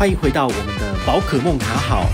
欢迎回到我们的宝可梦卡好。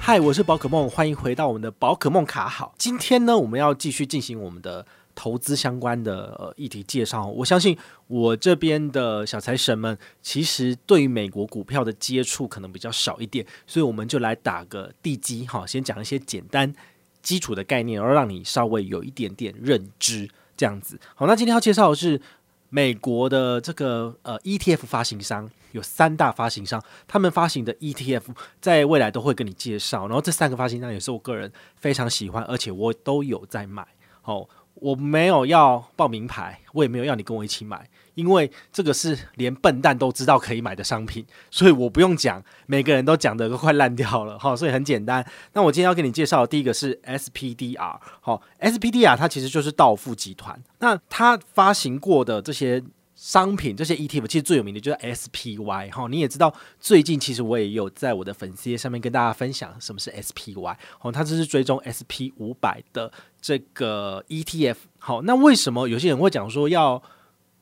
嗨，我是宝可梦，欢迎回到我们的宝可梦卡好。今天呢，我们要继续进行我们的投资相关的呃议题介绍。我相信我这边的小财神们，其实对于美国股票的接触可能比较少一点，所以我们就来打个地基哈，先讲一些简单基础的概念，而让你稍微有一点点认知，这样子。好，那今天要介绍的是。美国的这个呃 ETF 发行商有三大发行商，他们发行的 ETF 在未来都会跟你介绍。然后这三个发行商也是我个人非常喜欢，而且我都有在买。哦，我没有要报名牌，我也没有要你跟我一起买。因为这个是连笨蛋都知道可以买的商品，所以我不用讲，每个人都讲的都快烂掉了哈，所以很简单。那我今天要给你介绍的第一个是 SPDR，好，SPDR 它其实就是道富集团，那它发行过的这些商品，这些 ETF 其实最有名的就是 SPY 哈，你也知道，最近其实我也有在我的粉丝页上面跟大家分享什么是 SPY，哦，它这是追踪 SP 五百的这个 ETF，好，那为什么有些人会讲说要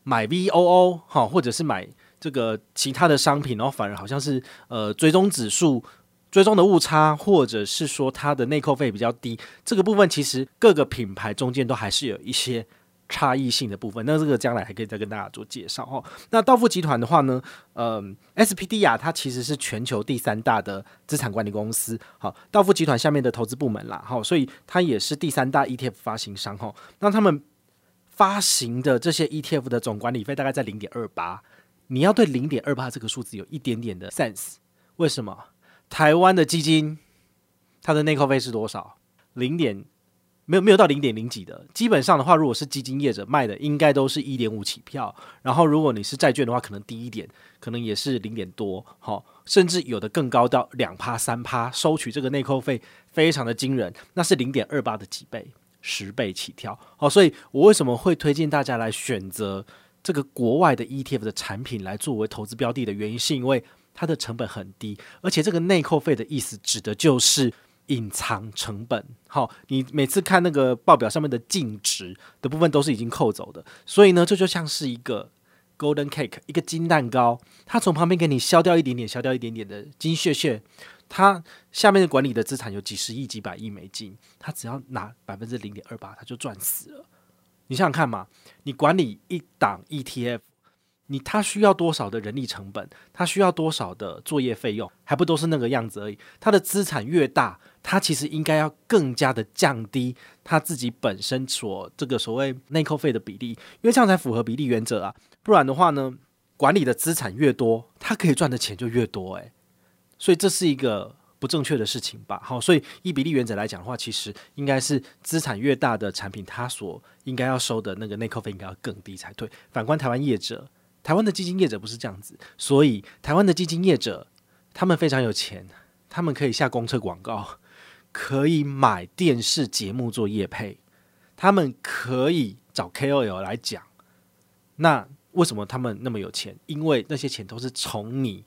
买 VOO 哈，或者是买这个其他的商品，然后反而好像是呃追踪指数追踪的误差，或者是说它的内扣费比较低，这个部分其实各个品牌中间都还是有一些差异性的部分。那这个将来还可以再跟大家做介绍哈。那道富集团的话呢，嗯、，SPDR 它其实是全球第三大的资产管理公司，好，道富集团下面的投资部门啦，好，所以它也是第三大 ETF 发行商哈。那他们发行的这些 ETF 的总管理费大概在零点二八，你要对零点二八这个数字有一点点的 sense。为什么？台湾的基金它的内扣费是多少？零点没有没有到零点零几的。基本上的话，如果是基金业者卖的，应该都是一点五起跳。然后如果你是债券的话，可能低一点，可能也是零点多。好，甚至有的更高到两趴三趴，收取这个内扣费非常的惊人，那是零点二八的几倍。十倍起跳，好，所以我为什么会推荐大家来选择这个国外的 ETF 的产品来作为投资标的的原因，是因为它的成本很低，而且这个内扣费的意思指的就是隐藏成本。好，你每次看那个报表上面的净值的部分都是已经扣走的，所以呢，这就像是一个 golden cake，一个金蛋糕，它从旁边给你削掉一点点，削掉一点点的金屑屑。它下面的管理的资产有几十亿、几百亿美金，它只要拿百分之零点二八，它就赚死了。你想想看嘛，你管理一档 ETF，你它需要多少的人力成本？它需要多少的作业费用？还不都是那个样子而已。它的资产越大，它其实应该要更加的降低它自己本身所这个所谓内扣费的比例，因为这样才符合比例原则啊。不然的话呢，管理的资产越多，它可以赚的钱就越多，诶。所以这是一个不正确的事情吧？好，所以依比例原则来讲的话，其实应该是资产越大的产品，它所应该要收的那个内扣费应该要更低才对。反观台湾业者，台湾的基金业者不是这样子，所以台湾的基金业者他们非常有钱，他们可以下公车广告，可以买电视节目做业配，他们可以找 KOL 来讲。那为什么他们那么有钱？因为那些钱都是从你。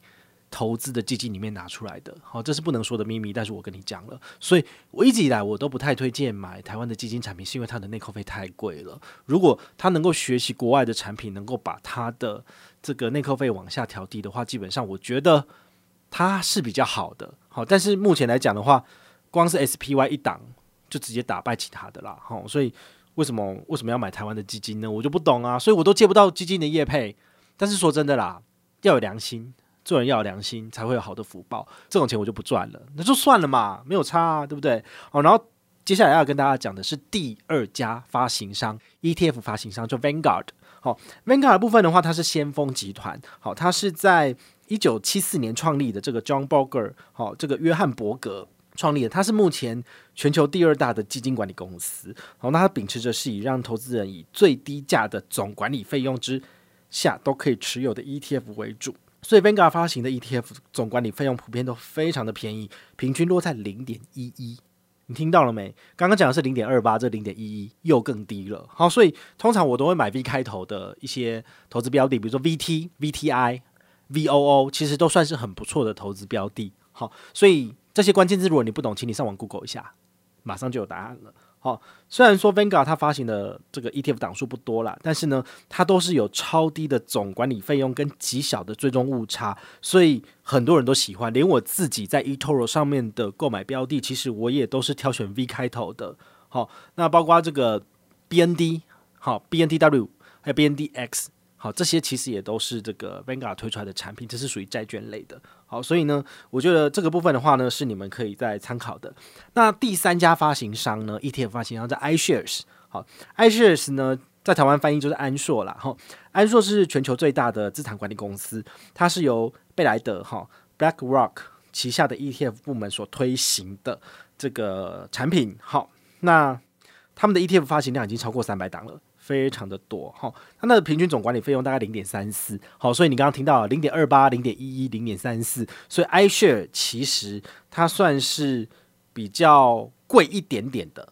投资的基金里面拿出来的，好，这是不能说的秘密，但是我跟你讲了，所以我一直以来我都不太推荐买台湾的基金产品，是因为它的内扣费太贵了。如果他能够学习国外的产品，能够把它的这个内扣费往下调低的话，基本上我觉得它是比较好的。好，但是目前来讲的话，光是 SPY 一档就直接打败其他的啦。好，所以为什么为什么要买台湾的基金呢？我就不懂啊，所以我都借不到基金的业配。但是说真的啦，要有良心。做人要有良心，才会有好的福报。这种钱我就不赚了，那就算了嘛，没有差啊，对不对？好，然后接下来要跟大家讲的是第二家发行商 ETF 发行商，就 Vanguard。好，Vanguard 的部分的话，它是先锋集团。好，它是在一九七四年创立的，这个 John Bogle，好，这个约翰伯格创立的，它是目前全球第二大的基金管理公司。好，那它秉持着是以让投资人以最低价的总管理费用之下都可以持有的 ETF 为主。所以 Vanguard 发行的 ETF 总管理费用普遍都非常的便宜，平均落在零点一一。你听到了没？刚刚讲的是零点二八，这零点一一又更低了。好，所以通常我都会买 V 开头的一些投资标的，比如说 VT、VTI、VOO，其实都算是很不错的投资标的。好，所以这些关键字如果你不懂，请你上网 Google 一下，马上就有答案了。好，虽然说 Vanguard 它发行的这个 ETF 档数不多啦，但是呢，它都是有超低的总管理费用跟极小的追踪误差，所以很多人都喜欢。连我自己在 eToro 上面的购买标的，其实我也都是挑选 V 开头的。好，那包括这个 BND，好 BNDW，还有 BNDX。好，这些其实也都是这个 Vanguard 推出来的产品，这是属于债券类的。好，所以呢，我觉得这个部分的话呢，是你们可以再参考的。那第三家发行商呢，ETF 发行商在 iShares。好，iShares 呢，在台湾翻译就是安硕啦。哈，安硕是全球最大的资产管理公司，它是由贝莱德哈 BlackRock 旗下的 ETF 部门所推行的这个产品。好，那他们的 ETF 发行量已经超过三百档了。非常的多哈，它那的平均总管理费用大概零点三四，好，所以你刚刚听到零点二八、零点一一、零点三四，所以 iShare 其实它算是比较贵一点点的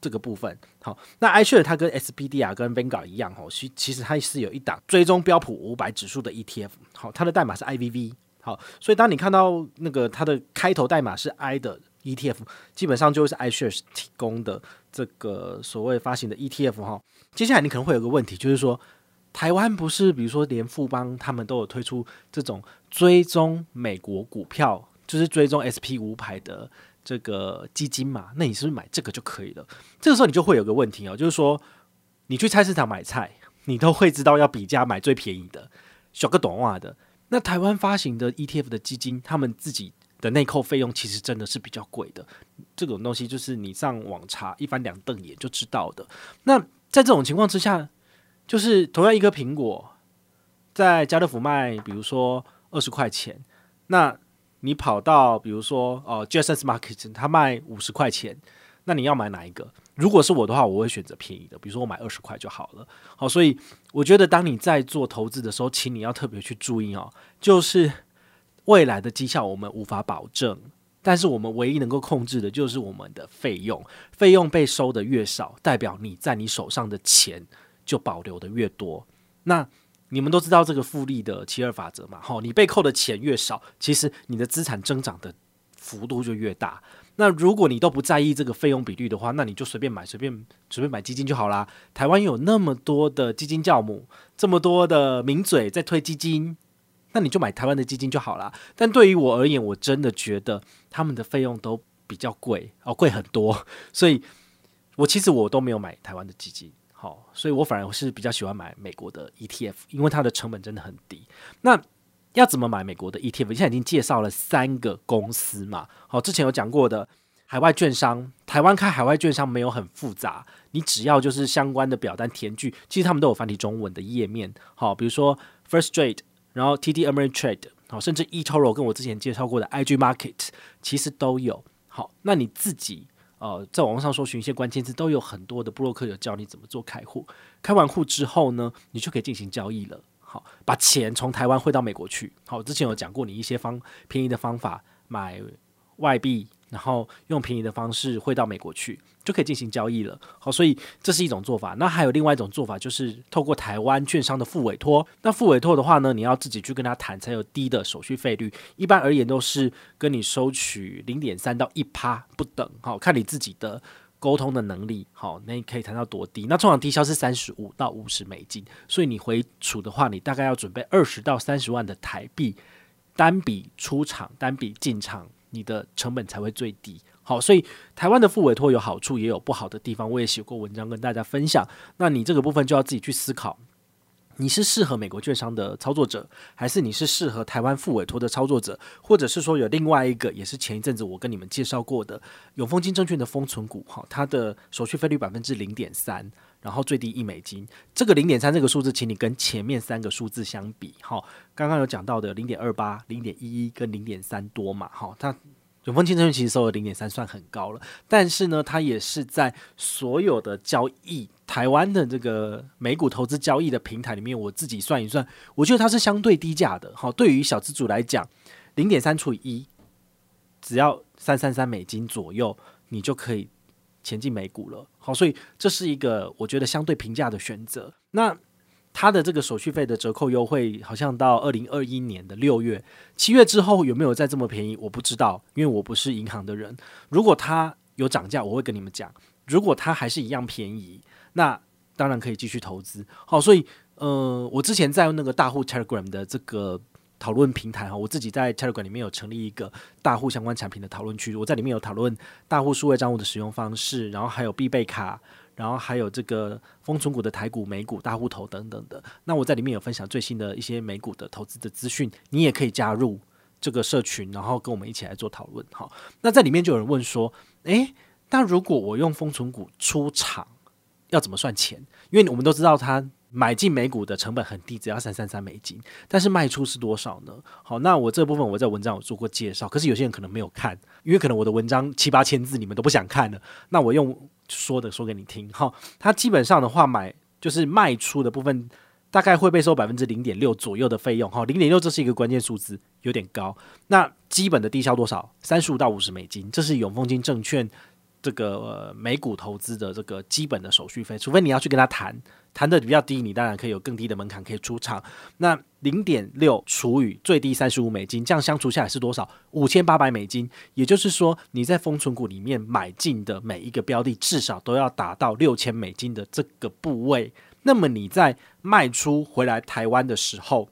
这个部分。好，那 iShare 它跟 SPDR 跟 Vanguard 一样哦，其其实它是有一档追踪标普五百指数的 ETF，好，它的代码是 IVV，好，所以当你看到那个它的开头代码是 I 的。ETF 基本上就是 iShares 提供的这个所谓发行的 ETF 哈。接下来你可能会有个问题，就是说台湾不是比如说连富邦他们都有推出这种追踪美国股票，就是追踪 SP 五百的这个基金嘛？那你是不是买这个就可以了？这个时候你就会有个问题哦，就是说你去菜市场买菜，你都会知道要比价买最便宜的，小个短袜的。那台湾发行的 ETF 的基金，他们自己。的内扣费用其实真的是比较贵的，这种东西就是你上网查一翻两瞪眼就知道的。那在这种情况之下，就是同样一个苹果在家乐福卖，比如说二十块钱，那你跑到比如说哦 Jasons Market，它卖五十块钱，那你要买哪一个？如果是我的话，我会选择便宜的，比如说我买二十块就好了。好，所以我觉得当你在做投资的时候，请你要特别去注意哦，就是。未来的绩效我们无法保证，但是我们唯一能够控制的就是我们的费用。费用被收的越少，代表你在你手上的钱就保留的越多。那你们都知道这个复利的七二法则嘛？哈，你被扣的钱越少，其实你的资产增长的幅度就越大。那如果你都不在意这个费用比率的话，那你就随便买，随便随便买基金就好啦。台湾有那么多的基金教母，这么多的名嘴在推基金。那你就买台湾的基金就好了。但对于我而言，我真的觉得他们的费用都比较贵哦，贵很多。所以，我其实我都没有买台湾的基金，好，所以我反而是比较喜欢买美国的 ETF，因为它的成本真的很低。那要怎么买美国的 ETF？现在已经介绍了三个公司嘛，好，之前有讲过的海外券商，台湾开海外券商没有很复杂，你只要就是相关的表单填具，其实他们都有繁体中文的页面，好，比如说 First Trade。然后 TD Ameritrade 好，甚至 eToro 跟我之前介绍过的 IG Market 其实都有。好，那你自己呃在网络上搜寻一些关键字，都有很多的部落客有教你怎么做开户。开完户之后呢，你就可以进行交易了。好，把钱从台湾汇到美国去。好，之前有讲过你一些方便宜的方法买外币。然后用便宜的方式汇到美国去，就可以进行交易了。好，所以这是一种做法。那还有另外一种做法，就是透过台湾券商的副委托。那副委托的话呢，你要自己去跟他谈，才有低的手续费率。一般而言都是跟你收取零点三到一趴不等。好，看你自己的沟通的能力。好，那你可以谈到多低？那通常低消是三十五到五十美金。所以你回储的话，你大概要准备二十到三十万的台币，单笔出场，单笔进场。你的成本才会最低。好，所以台湾的副委托有好处，也有不好的地方。我也写过文章跟大家分享。那你这个部分就要自己去思考，你是适合美国券商的操作者，还是你是适合台湾副委托的操作者，或者是说有另外一个，也是前一阵子我跟你们介绍过的永丰金证券的封存股，哈，它的手续费率百分之零点三。然后最低一美金，这个零点三这个数字，请你跟前面三个数字相比，哈，刚刚有讲到的零点二八、零点一一跟零点三多嘛，哈，它永丰金证券其实收了零点三，算很高了，但是呢，它也是在所有的交易台湾的这个美股投资交易的平台里面，我自己算一算，我觉得它是相对低价的，好，对于小资主来讲，零点三除以一，只要三三三美金左右，你就可以。前进美股了，好，所以这是一个我觉得相对平价的选择。那它的这个手续费的折扣优惠，好像到二零二一年的六月、七月之后有没有再这么便宜？我不知道，因为我不是银行的人。如果它有涨价，我会跟你们讲。如果它还是一样便宜，那当然可以继续投资。好，所以呃，我之前在那个大户 Telegram 的这个讨论平台哈，我自己在 Telegram 里面有成立一个大户相关产品的讨论区，我在里面有讨论大户数位账户的使用方式，然后还有必备卡，然后还有这个丰存股的台股、美股大户头等等的。那我在里面有分享最新的一些美股的投资的资讯，你也可以加入这个社群，然后跟我们一起来做讨论。好，那在里面就有人问说，诶，那如果我用丰存股出场，要怎么算钱？因为我们都知道，它买进美股的成本很低，只要三三三美金。但是卖出是多少呢？好，那我这部分我在文章有做过介绍，可是有些人可能没有看，因为可能我的文章七八千字，你们都不想看了。那我用说的说给你听。哈，它基本上的话，买就是卖出的部分，大概会被收百分之零点六左右的费用。哈，零点六这是一个关键数字，有点高。那基本的低消多少？三十五到五十美金，这是永丰金证券。这个、美股投资的这个基本的手续费，除非你要去跟他谈，谈的比较低，你当然可以有更低的门槛可以出场。那零点六除以最低三十五美金，这样相除下来是多少？五千八百美金。也就是说，你在封存股里面买进的每一个标的，至少都要达到六千美金的这个部位。那么你在卖出回来台湾的时候，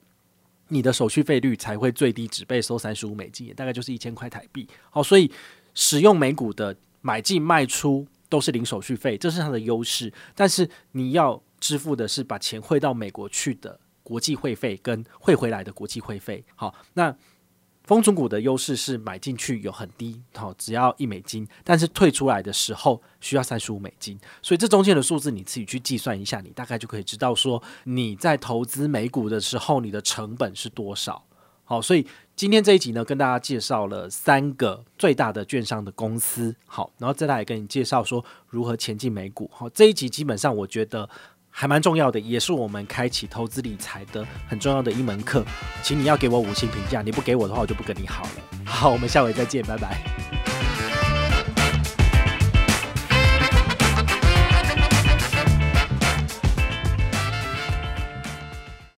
你的手续费率才会最低，只被收三十五美金，也大概就是一千块台币。好，所以使用美股的。买进卖出都是零手续费，这是它的优势。但是你要支付的是把钱汇到美国去的国际汇费跟汇回来的国际汇费。好，那丰存股的优势是买进去有很低，好，只要一美金，但是退出来的时候需要三十五美金。所以这中间的数字你自己去计算一下，你大概就可以知道说你在投资美股的时候，你的成本是多少。好，所以今天这一集呢，跟大家介绍了三个最大的券商的公司。好，然后再来跟你介绍说如何前进美股。好，这一集基本上我觉得还蛮重要的，也是我们开启投资理财的很重要的一门课。请你要给我五星评价，你不给我的话，我就不跟你好了。好，我们下回再见，拜拜。